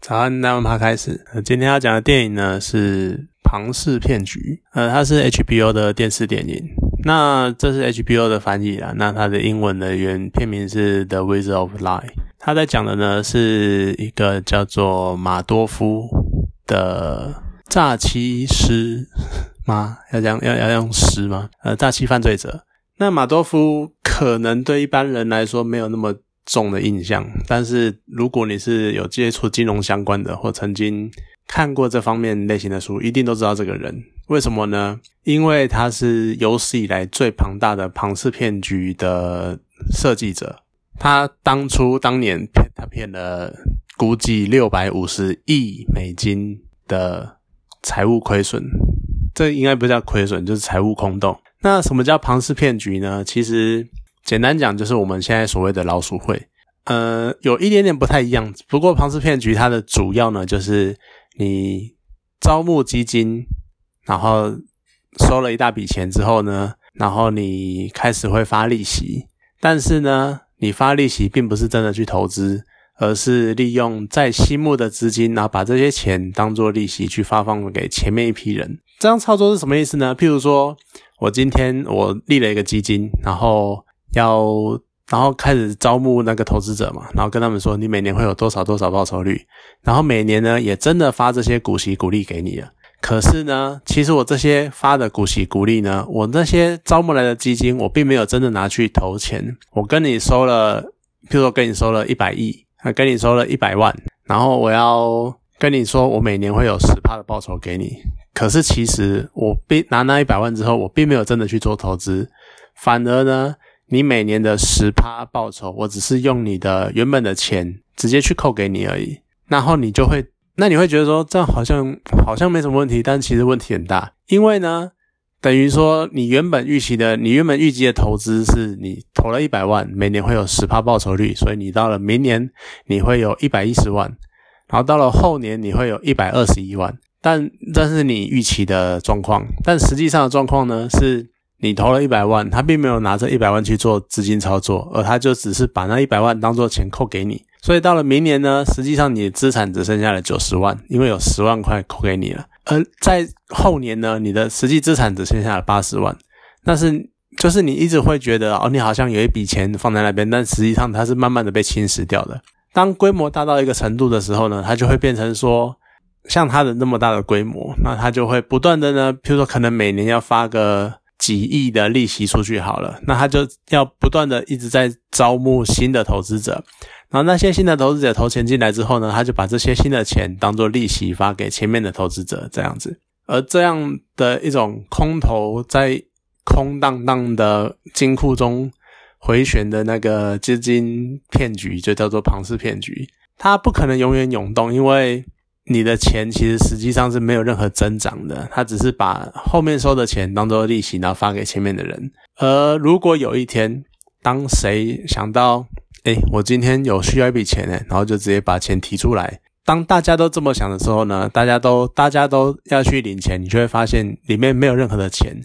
早安，那我们开始。呃，今天要讲的电影呢是《庞氏骗局》。呃，它是 HBO 的电视电影。那这是 HBO 的翻译啦。那它的英文的原片名是《The Wizard of Lie》。它在讲的呢是一个叫做马多夫的诈欺师吗？要讲要要用师吗？呃，诈欺犯罪者。那马多夫可能对一般人来说没有那么。重的印象，但是如果你是有接触金融相关的，或曾经看过这方面类型的书，一定都知道这个人。为什么呢？因为他是有史以来最庞大的庞氏骗局的设计者。他当初当年骗他骗了估计六百五十亿美金的财务亏损，这应该不叫亏损，就是财务空洞。那什么叫庞氏骗局呢？其实。简单讲，就是我们现在所谓的老鼠会，呃，有一点点不太一样。不过庞氏骗局它的主要呢，就是你招募基金，然后收了一大笔钱之后呢，然后你开始会发利息，但是呢，你发利息并不是真的去投资，而是利用在新募的资金，然后把这些钱当做利息去发放给前面一批人。这样操作是什么意思呢？譬如说，我今天我立了一个基金，然后要，然后开始招募那个投资者嘛，然后跟他们说，你每年会有多少多少报酬率，然后每年呢也真的发这些股息股利给你了。可是呢，其实我这些发的股息股利呢，我那些招募来的基金，我并没有真的拿去投钱。我跟你收了，譬如说跟你收了一百亿，啊，跟你收了一百万，然后我要跟你说，我每年会有十趴的报酬给你。可是其实我并拿那一百万之后，我并没有真的去做投资，反而呢。你每年的十趴报酬，我只是用你的原本的钱直接去扣给你而已，然后你就会，那你会觉得说这样好像好像没什么问题，但其实问题很大，因为呢，等于说你原本预期的，你原本预计的投资是你投了一百万，每年会有十趴报酬率，所以你到了明年你会有一百一十万，然后到了后年你会有一百二十一万，但这是你预期的状况，但实际上的状况呢是。你投了一百万，他并没有拿这一百万去做资金操作，而他就只是把那一百万当做钱扣给你。所以到了明年呢，实际上你的资产只剩下了九十万，因为有十万块扣给你了。而在后年呢，你的实际资产只剩下了八十万。但是就是你一直会觉得哦，你好像有一笔钱放在那边，但实际上它是慢慢的被侵蚀掉的。当规模大到一个程度的时候呢，它就会变成说，像它的那么大的规模，那它就会不断的呢，比如说可能每年要发个。几亿的利息出去好了，那他就要不断的一直在招募新的投资者，然后那些新的投资者投钱进来之后呢，他就把这些新的钱当做利息发给前面的投资者，这样子。而这样的一种空头在空荡荡的金库中回旋的那个资金骗局，就叫做庞氏骗局，它不可能永远涌动，因为。你的钱其实实际上是没有任何增长的，他只是把后面收的钱当做利息，然后发给前面的人。而如果有一天，当谁想到，哎，我今天有需要一笔钱呢，然后就直接把钱提出来。当大家都这么想的时候呢，大家都大家都要去领钱，你就会发现里面没有任何的钱，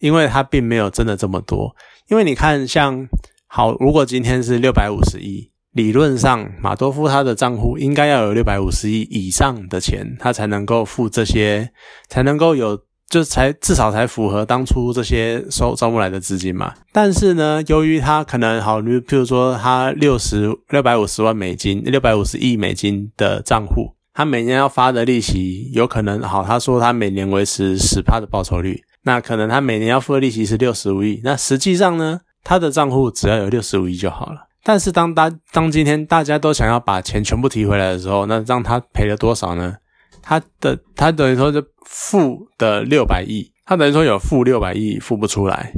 因为它并没有真的这么多。因为你看，像好，如果今天是六百五十亿。理论上，马多夫他的账户应该要有六百五十亿以上的钱，他才能够付这些，才能够有，就才至少才符合当初这些收招募来的资金嘛。但是呢，由于他可能好，你譬如说他六十六百五十万美金，六百五十亿美金的账户，他每年要发的利息有可能好，他说他每年维持十趴的报酬率，那可能他每年要付的利息是六十五亿，那实际上呢，他的账户只要有六十五亿就好了。但是当大当今天大家都想要把钱全部提回来的时候，那让他赔了多少呢？他的他等于说就负的六百亿，他等于说有负六百亿付不出来，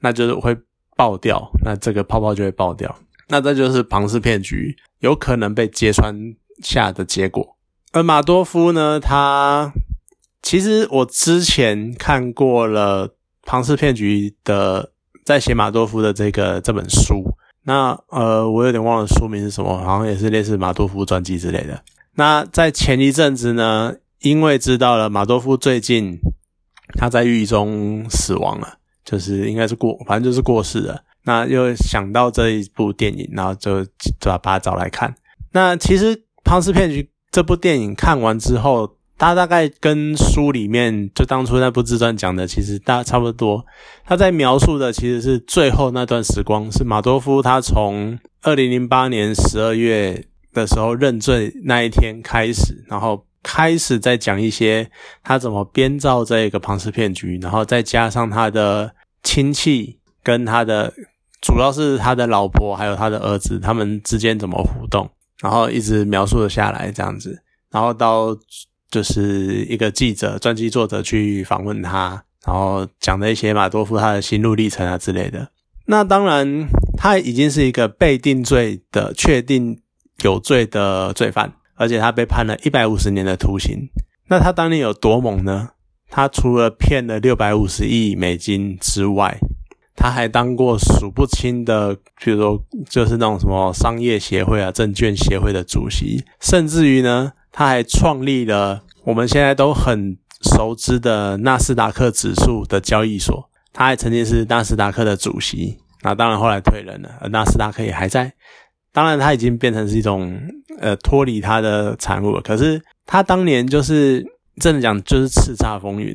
那就是会爆掉，那这个泡泡就会爆掉，那这就是庞氏骗局有可能被揭穿下的结果。而马多夫呢，他其实我之前看过了庞氏骗局的，在写马多夫的这个这本书。那呃，我有点忘了书名是什么，好像也是类似马多夫传记之类的。那在前一阵子呢，因为知道了马多夫最近他在狱中死亡了，就是应该是过，反正就是过世了。那又想到这一部电影，然后就就把把它找来看。那其实庞氏骗局这部电影看完之后，他大概跟书里面就当初那部自传讲的，其实大差不多。他在描述的其实是最后那段时光，是马多夫他从二零零八年十二月的时候认罪那一天开始，然后开始在讲一些他怎么编造这个庞氏骗局，然后再加上他的亲戚跟他的，主要是他的老婆还有他的儿子，他们之间怎么互动。然后一直描述了下来，这样子，然后到就是一个记者、传记作者去访问他，然后讲的一些马多夫他的心路历程啊之类的。那当然，他已经是一个被定罪的、确定有罪的罪犯，而且他被判了一百五十年的徒刑。那他当年有多猛呢？他除了骗了六百五十亿美金之外，他还当过数不清的，比如说就是那种什么商业协会啊、证券协会的主席，甚至于呢，他还创立了我们现在都很熟知的纳斯达克指数的交易所。他还曾经是纳斯达克的主席，那当然后来退任了，而纳斯达克也还在。当然，他已经变成是一种呃脱离他的产物了。可是他当年就是真的讲，就是叱咤风云。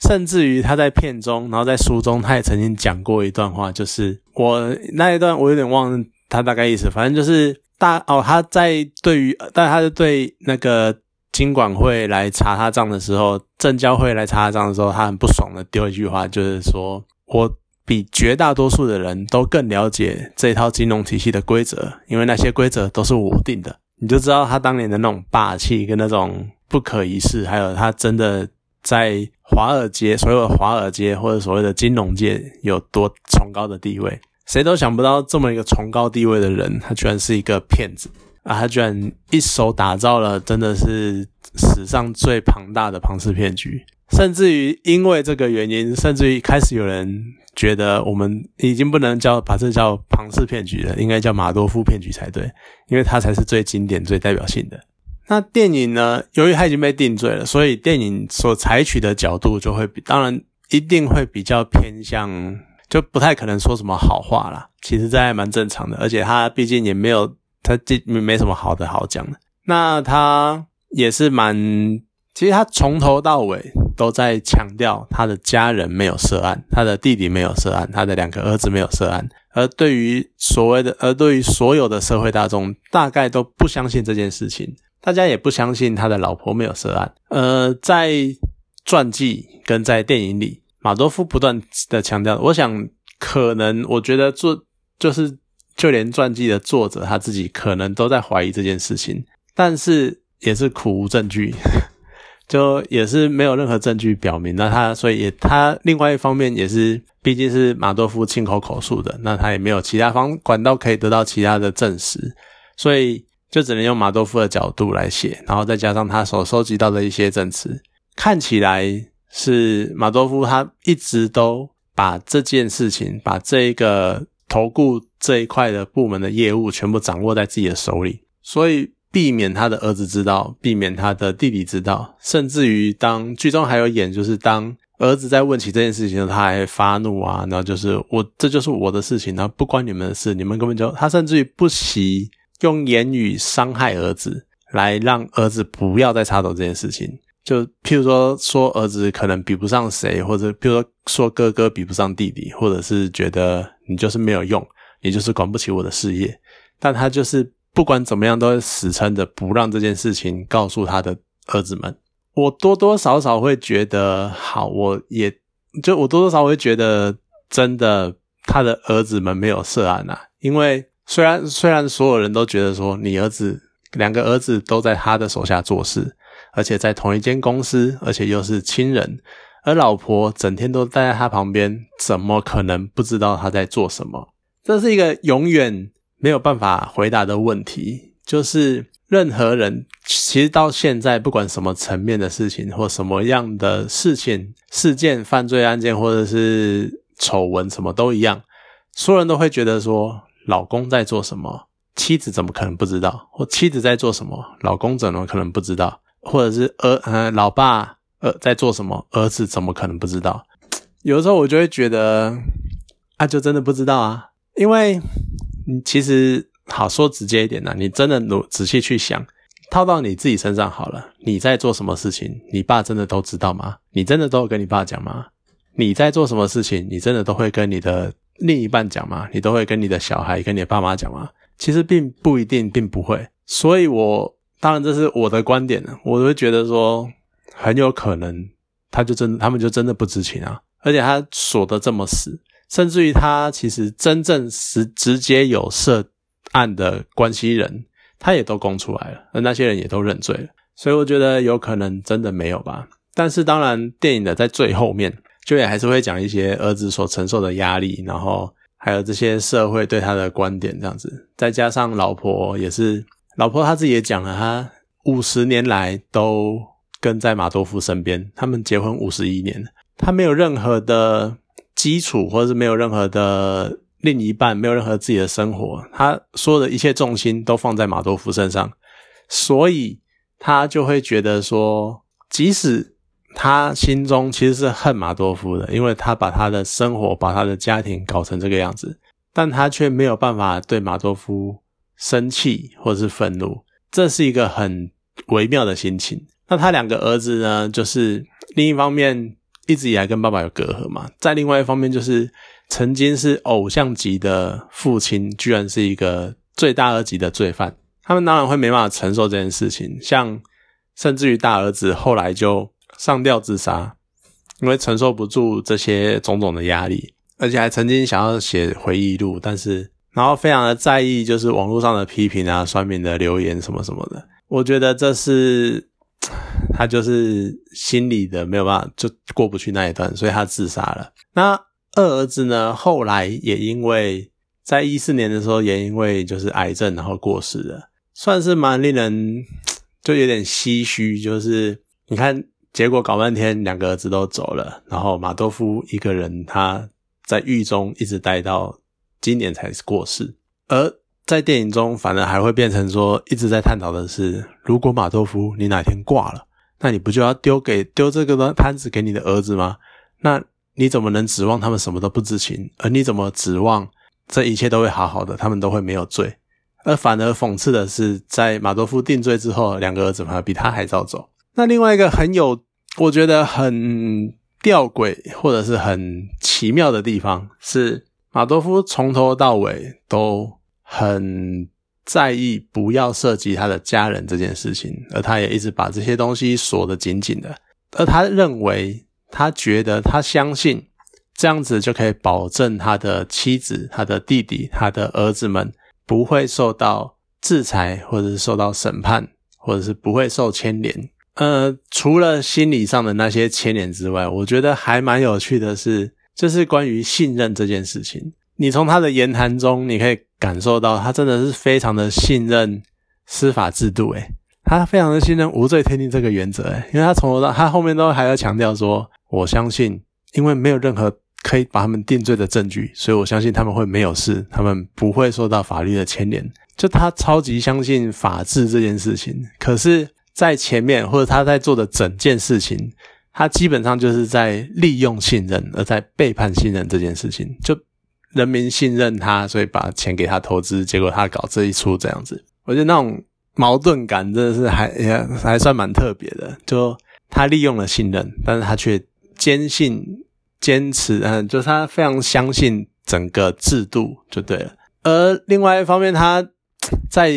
甚至于他在片中，然后在书中，他也曾经讲过一段话，就是我那一段我有点忘他大概意思，反正就是大哦他在对于，但他是对那个金管会来查他账的时候，证交会来查他账的时候，他很不爽的丢一句话，就是说我比绝大多数的人都更了解这套金融体系的规则，因为那些规则都是我定的，你就知道他当年的那种霸气跟那种不可一世，还有他真的。在华尔街，所有的华尔街或者所谓的金融界有多崇高的地位，谁都想不到这么一个崇高地位的人，他居然是一个骗子啊！他居然一手打造了真的是史上最庞大的庞氏骗局，甚至于因为这个原因，甚至于开始有人觉得我们已经不能叫把这叫庞氏骗局了，应该叫马多夫骗局才对，因为它才是最经典、最代表性的。那电影呢？由于他已经被定罪了，所以电影所采取的角度就会比，当然一定会比较偏向，就不太可能说什么好话啦。其实这还蛮正常的，而且他毕竟也没有，他这没什么好的好讲的。那他也是蛮，其实他从头到尾都在强调他的家人没有涉案，他的弟弟没有涉案，他的两个儿子没有涉案。而对于所谓的，而对于所有的社会大众，大概都不相信这件事情。大家也不相信他的老婆没有涉案。呃，在传记跟在电影里，马多夫不断的强调。我想，可能我觉得作就是就连传记的作者他自己可能都在怀疑这件事情，但是也是苦无证据，就也是没有任何证据表明。那他所以也他另外一方面也是，毕竟是马多夫亲口口述的，那他也没有其他方管道可以得到其他的证实，所以。就只能用马多夫的角度来写，然后再加上他所收集到的一些证词，看起来是马多夫他一直都把这件事情，把这一个投顾这一块的部门的业务全部掌握在自己的手里，所以避免他的儿子知道，避免他的弟弟知道，甚至于当剧中还有演，就是当儿子在问起这件事情，他还发怒啊，然后就是我这就是我的事情，然后不关你们的事，你们根本就他甚至于不惜。用言语伤害儿子，来让儿子不要再插手这件事情。就譬如说，说儿子可能比不上谁，或者譬如说，说哥哥比不上弟弟，或者是觉得你就是没有用，你就是管不起我的事业。但他就是不管怎么样，都会死撑着不让这件事情告诉他的儿子们。我多多少少会觉得，好，我也就我多多少少会觉得，真的他的儿子们没有涉案啊，因为。虽然虽然所有人都觉得说你儿子两个儿子都在他的手下做事，而且在同一间公司，而且又是亲人，而老婆整天都待在他旁边，怎么可能不知道他在做什么？这是一个永远没有办法回答的问题。就是任何人其实到现在，不管什么层面的事情或什么样的事情、事件、犯罪案件或者是丑闻，什么都一样，所有人都会觉得说。老公在做什么？妻子怎么可能不知道？或妻子在做什么？老公怎么可能不知道？或者是儿呃，老爸呃在做什么？儿子怎么可能不知道？有的时候我就会觉得，啊，就真的不知道啊。因为你其实好说直接一点呢，你真的努仔细去想，套到你自己身上好了，你在做什么事情，你爸真的都知道吗？你真的都有跟你爸讲吗？你在做什么事情，你真的都会跟你的另一半讲吗？你都会跟你的小孩、跟你的爸妈讲吗？其实并不一定，并不会。所以，我当然这是我的观点，我会觉得说，很有可能他就真，他们就真的不知情啊，而且他锁得这么死，甚至于他其实真正是直接有涉案的关系人。他也都供出来了，而那些人也都认罪了，所以我觉得有可能真的没有吧。但是当然，电影的在最后面就也还是会讲一些儿子所承受的压力，然后还有这些社会对他的观点这样子。再加上老婆也是，老婆她自己也讲了，她五十年来都跟在马多夫身边，他们结婚五十一年，她没有任何的基础，或者是没有任何的。另一半没有任何自己的生活，她所有的一切重心都放在马多夫身上，所以她就会觉得说，即使他心中其实是恨马多夫的，因为他把他的生活、把他的家庭搞成这个样子，但他却没有办法对马多夫生气或是愤怒，这是一个很微妙的心情。那他两个儿子呢，就是另一方面一直以来跟爸爸有隔阂嘛，在另外一方面就是。曾经是偶像级的父亲，居然是一个罪大恶极的罪犯，他们当然会没办法承受这件事情。像甚至于大儿子后来就上吊自杀，因为承受不住这些种种的压力，而且还曾经想要写回忆录，但是然后非常的在意，就是网络上的批评啊、酸民的留言什么什么的。我觉得这是 他就是心里的没有办法就过不去那一段，所以他自杀了。那。二儿子呢，后来也因为在一四年的时候，也因为就是癌症，然后过世了，算是蛮令人 就有点唏嘘。就是你看，结果搞半天，两个儿子都走了，然后马多夫一个人他在狱中一直待到今年才过世。而在电影中，反而还会变成说，一直在探讨的是，如果马多夫你哪天挂了，那你不就要丢给丢这个摊子给你的儿子吗？那。你怎么能指望他们什么都不知情？而你怎么指望这一切都会好好的？他们都会没有罪？而反而讽刺的是，在马多夫定罪之后，两个儿子反而比他还早走。那另外一个很有，我觉得很吊诡或者是很奇妙的地方是，马多夫从头到尾都很在意不要涉及他的家人这件事情，而他也一直把这些东西锁得紧紧的。而他认为。他觉得，他相信这样子就可以保证他的妻子、他的弟弟、他的儿子们不会受到制裁，或者是受到审判，或者是不会受牵连。呃，除了心理上的那些牵连之外，我觉得还蛮有趣的是，就是关于信任这件事情。你从他的言谈中，你可以感受到他真的是非常的信任司法制度。诶，他非常的信任无罪推定这个原则。诶，因为他从头到他后面都还要强调说。我相信，因为没有任何可以把他们定罪的证据，所以我相信他们会没有事，他们不会受到法律的牵连。就他超级相信法治这件事情，可是，在前面或者他在做的整件事情，他基本上就是在利用信任，而在背叛信任这件事情。就人民信任他，所以把钱给他投资，结果他搞这一出这样子。我觉得那种矛盾感真的是还也还算蛮特别的。就他利用了信任，但是他却。坚信、坚持，嗯，就是他非常相信整个制度就对了。而另外一方面，他在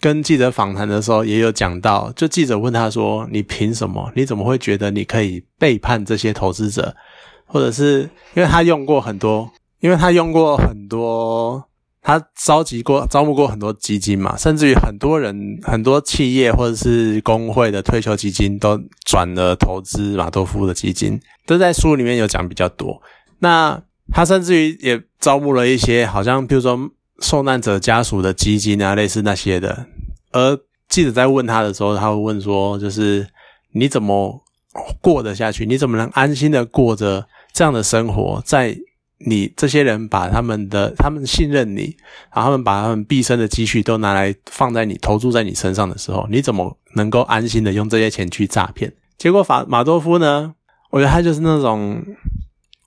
跟记者访谈的时候也有讲到，就记者问他说：“你凭什么？你怎么会觉得你可以背叛这些投资者？或者是因为他用过很多，因为他用过很多。”他召集过、招募过很多基金嘛，甚至于很多人、很多企业或者是工会的退休基金都转了投资马多夫的基金，都在书里面有讲比较多。那他甚至于也招募了一些，好像比如说受难者家属的基金啊，类似那些的。而记者在问他的时候，他会问说：“就是你怎么过得下去？你怎么能安心的过着这样的生活？”在你这些人把他们的，他们信任你，然后他们把他们毕生的积蓄都拿来放在你投注在你身上的时候，你怎么能够安心的用这些钱去诈骗？结果法马多夫呢？我觉得他就是那种，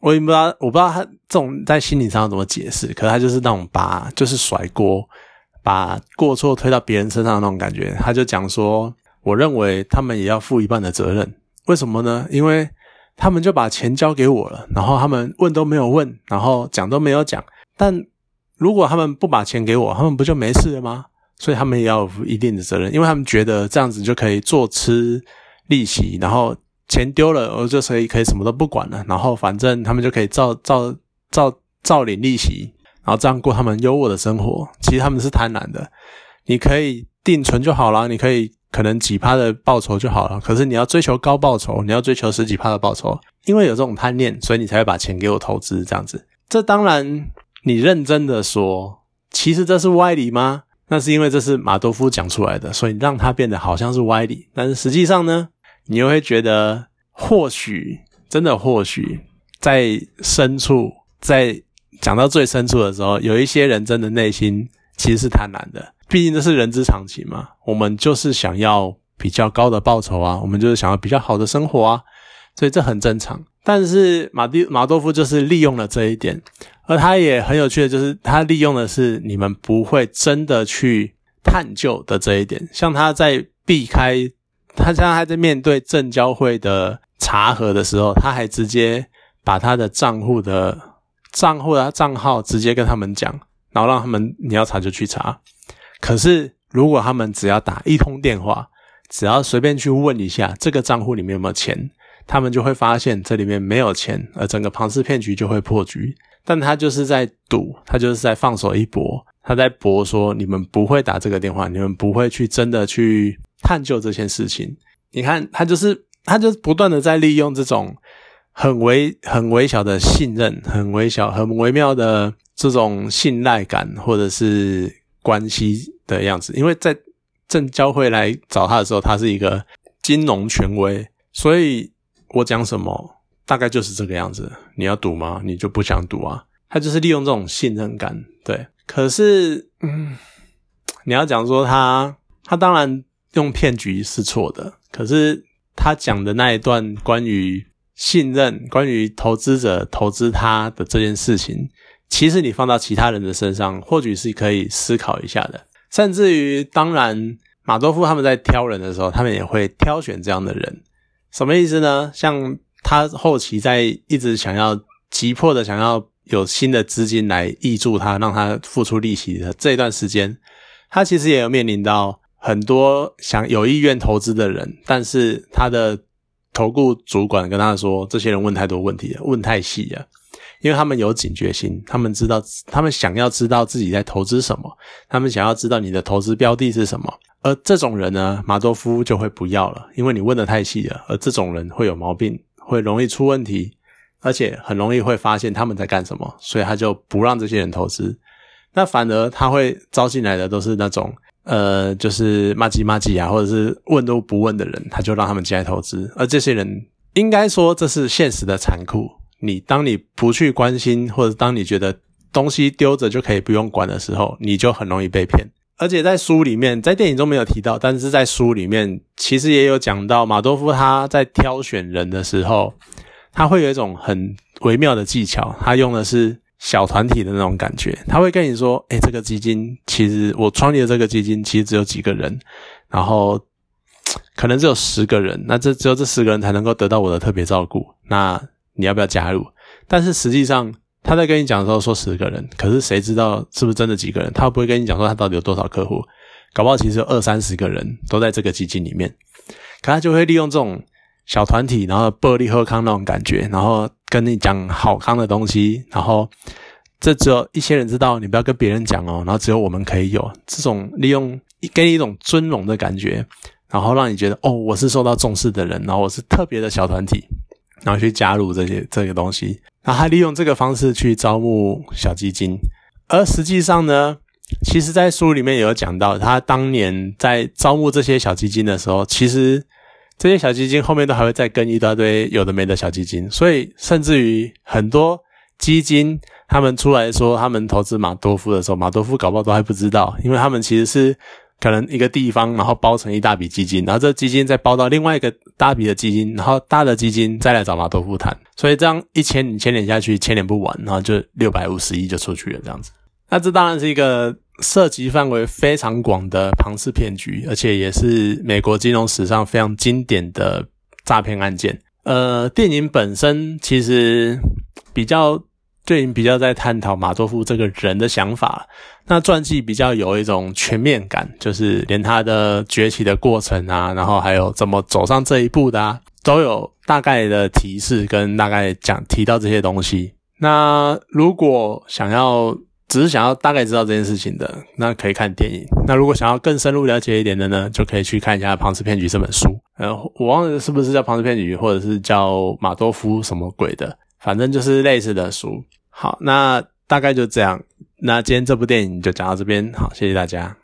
我也不知道，我不知道他这种在心理上怎么解释，可是他就是那种把就是甩锅，把过错推到别人身上的那种感觉。他就讲说，我认为他们也要负一半的责任。为什么呢？因为他们就把钱交给我了，然后他们问都没有问，然后讲都没有讲。但如果他们不把钱给我，他们不就没事了吗？所以他们也要负一定的责任，因为他们觉得这样子就可以坐吃利息，然后钱丢了，我就可以可以什么都不管了，然后反正他们就可以照照照照领利息，然后这样过他们优渥的生活。其实他们是贪婪的，你可以定存就好了，你可以可能几趴的报酬就好了，可是你要追求高报酬，你要追求十几趴的报酬，因为有这种贪念，所以你才会把钱给我投资这样子。这当然，你认真的说，其实这是歪理吗？那是因为这是马多夫讲出来的，所以让他变得好像是歪理。但是实际上呢，你又会觉得，或许真的，或许在深处，在讲到最深处的时候，有一些人真的内心其实是贪婪的。毕竟这是人之常情嘛，我们就是想要比较高的报酬啊，我们就是想要比较好的生活啊，所以这很正常。但是马蒂马多夫就是利用了这一点。而他也很有趣的就是，他利用的是你们不会真的去探究的这一点。像他在避开，他现在还在面对证交会的查核的时候，他还直接把他的账户的账户的账号直接跟他们讲，然后让他们你要查就去查。可是如果他们只要打一通电话，只要随便去问一下这个账户里面有没有钱，他们就会发现这里面没有钱，而整个庞氏骗局就会破局。但他就是在赌，他就是在放手一搏，他在搏说你们不会打这个电话，你们不会去真的去探究这件事情。你看，他就是他就是不断的在利用这种很微很微小的信任，很微小很微妙的这种信赖感或者是关系的样子。因为在正交会来找他的时候，他是一个金融权威，所以我讲什么。大概就是这个样子，你要赌吗？你就不想赌啊？他就是利用这种信任感，对。可是，嗯，你要讲说他，他当然用骗局是错的。可是他讲的那一段关于信任、关于投资者投资他的这件事情，其实你放到其他人的身上，或许是可以思考一下的。甚至于，当然，马多夫他们在挑人的时候，他们也会挑选这样的人。什么意思呢？像。他后期在一直想要急迫的想要有新的资金来挹注他，让他付出利息的这一段时间，他其实也有面临到很多想有意愿投资的人，但是他的投顾主管跟他说，这些人问太多问题了，问太细了，因为他们有警觉心，他们知道，他们想要知道自己在投资什么，他们想要知道你的投资标的是什么，而这种人呢，马多夫就会不要了，因为你问的太细了，而这种人会有毛病。会容易出问题，而且很容易会发现他们在干什么，所以他就不让这些人投资。那反而他会招进来的都是那种呃，就是骂鸡骂鸡啊，或者是问都不问的人，他就让他们进来投资。而这些人应该说这是现实的残酷。你当你不去关心，或者当你觉得东西丢着就可以不用管的时候，你就很容易被骗。而且在书里面，在电影中没有提到，但是在书里面其实也有讲到，马多夫他在挑选人的时候，他会有一种很微妙的技巧，他用的是小团体的那种感觉，他会跟你说：“哎，这个基金其实我创立的这个基金其实只有几个人，然后可能只有十个人，那这只有这十个人才能够得到我的特别照顾，那你要不要加入？但是实际上。”他在跟你讲的时候说十个人，可是谁知道是不是真的几个人？他不会跟你讲说他到底有多少客户，搞不好其实有二三十个人都在这个基金里面。可他就会利用这种小团体，然后薄利喝康那种感觉，然后跟你讲好康的东西，然后这只有一些人知道，你不要跟别人讲哦。然后只有我们可以有这种利用，给你一种尊荣的感觉，然后让你觉得哦，我是受到重视的人，然后我是特别的小团体。然后去加入这些这个东西，然后他利用这个方式去招募小基金，而实际上呢，其实，在书里面有讲到，他当年在招募这些小基金的时候，其实这些小基金后面都还会再跟一大堆有的没的小基金，所以甚至于很多基金他们出来说他们投资马多夫的时候，马多夫搞不好都还不知道，因为他们其实是。可能一个地方，然后包成一大笔基金，然后这基金再包到另外一个大笔的基金，然后大的基金再来找马多夫谈，所以这样一千千年下去，千年不完，然后就六百五十亿就出去了这样子。那这当然是一个涉及范围非常广的庞氏骗局，而且也是美国金融史上非常经典的诈骗案件。呃，电影本身其实比较。电影比较在探讨马多夫这个人的想法，那传记比较有一种全面感，就是连他的崛起的过程啊，然后还有怎么走上这一步的，啊，都有大概的提示跟大概讲提到这些东西。那如果想要只是想要大概知道这件事情的，那可以看电影。那如果想要更深入了解一点的呢，就可以去看一下《庞氏骗局》这本书。呃，我忘了是不是叫《庞氏骗局》，或者是叫马多夫什么鬼的。反正就是类似的书。好，那大概就这样。那今天这部电影就讲到这边。好，谢谢大家。